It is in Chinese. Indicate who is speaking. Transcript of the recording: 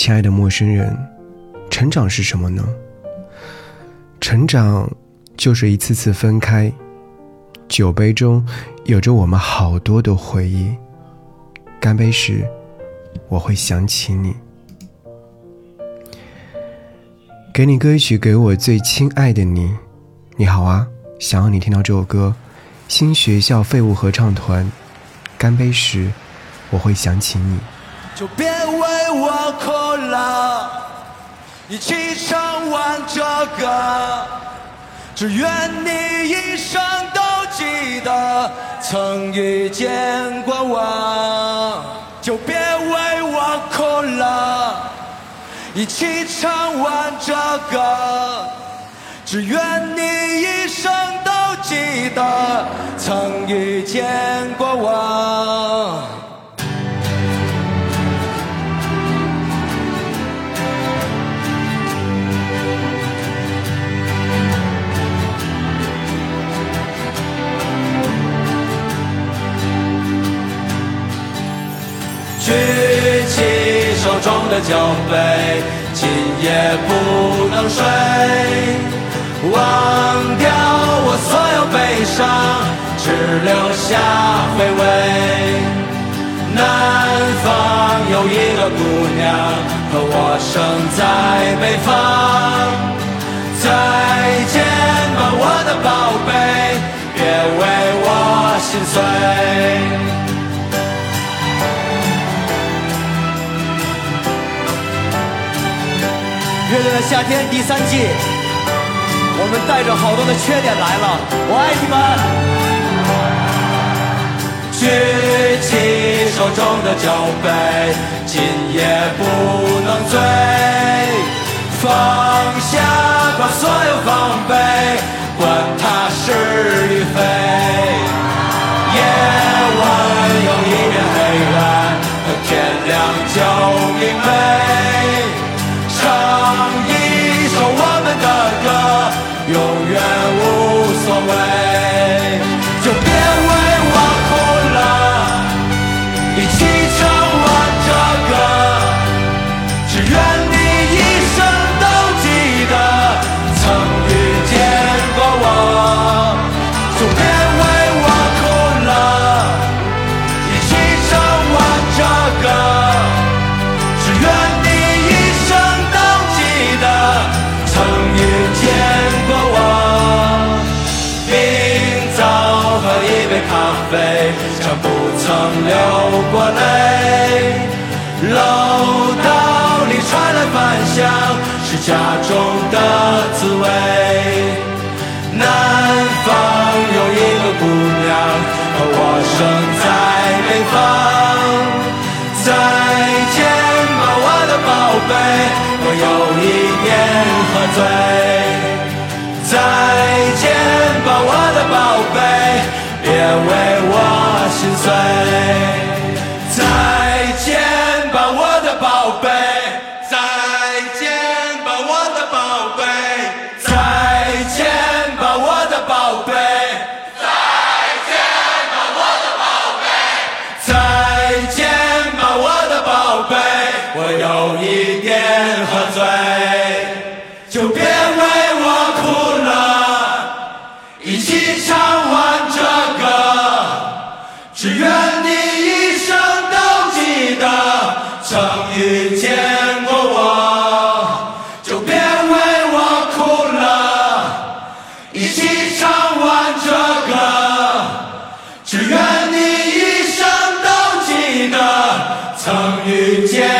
Speaker 1: 亲爱的陌生人，成长是什么呢？成长就是一次次分开，酒杯中有着我们好多的回忆。干杯时，我会想起你。给你歌曲，给我最亲爱的你。你好啊，想要你听到这首歌。新学校废物合唱团，干杯时，我会想起你。
Speaker 2: 我哭了，一起唱完这歌。只愿你一生都记得曾遇见过我。就别为我哭了，一起唱完这歌。只愿你一生都记得曾遇见过中的酒杯，今夜不能睡，忘掉我所有悲伤，只留下回味。南方有一个姑娘，和我生在北方。乐队的夏天第三季，我们带着好多的缺点来了，我爱你们。举起手中的酒杯，今夜不能醉，一起唱完这歌。只愿你一生都记得曾遇见过我。就别为我哭了，一起唱完这歌。只愿你一生都记得曾遇见过我。明早喝一杯咖啡，曾流过泪。楼道里传来饭香，是家中的滋味。南方有一个姑娘，和我生在北方。再见吧，我的宝贝，我有一点喝醉。再见吧，我的宝贝，人喝醉就别为我哭了一起唱完这歌只愿你一生都记得曾遇见过我就别为我哭了一起唱完这歌只愿你一生都记得曾遇见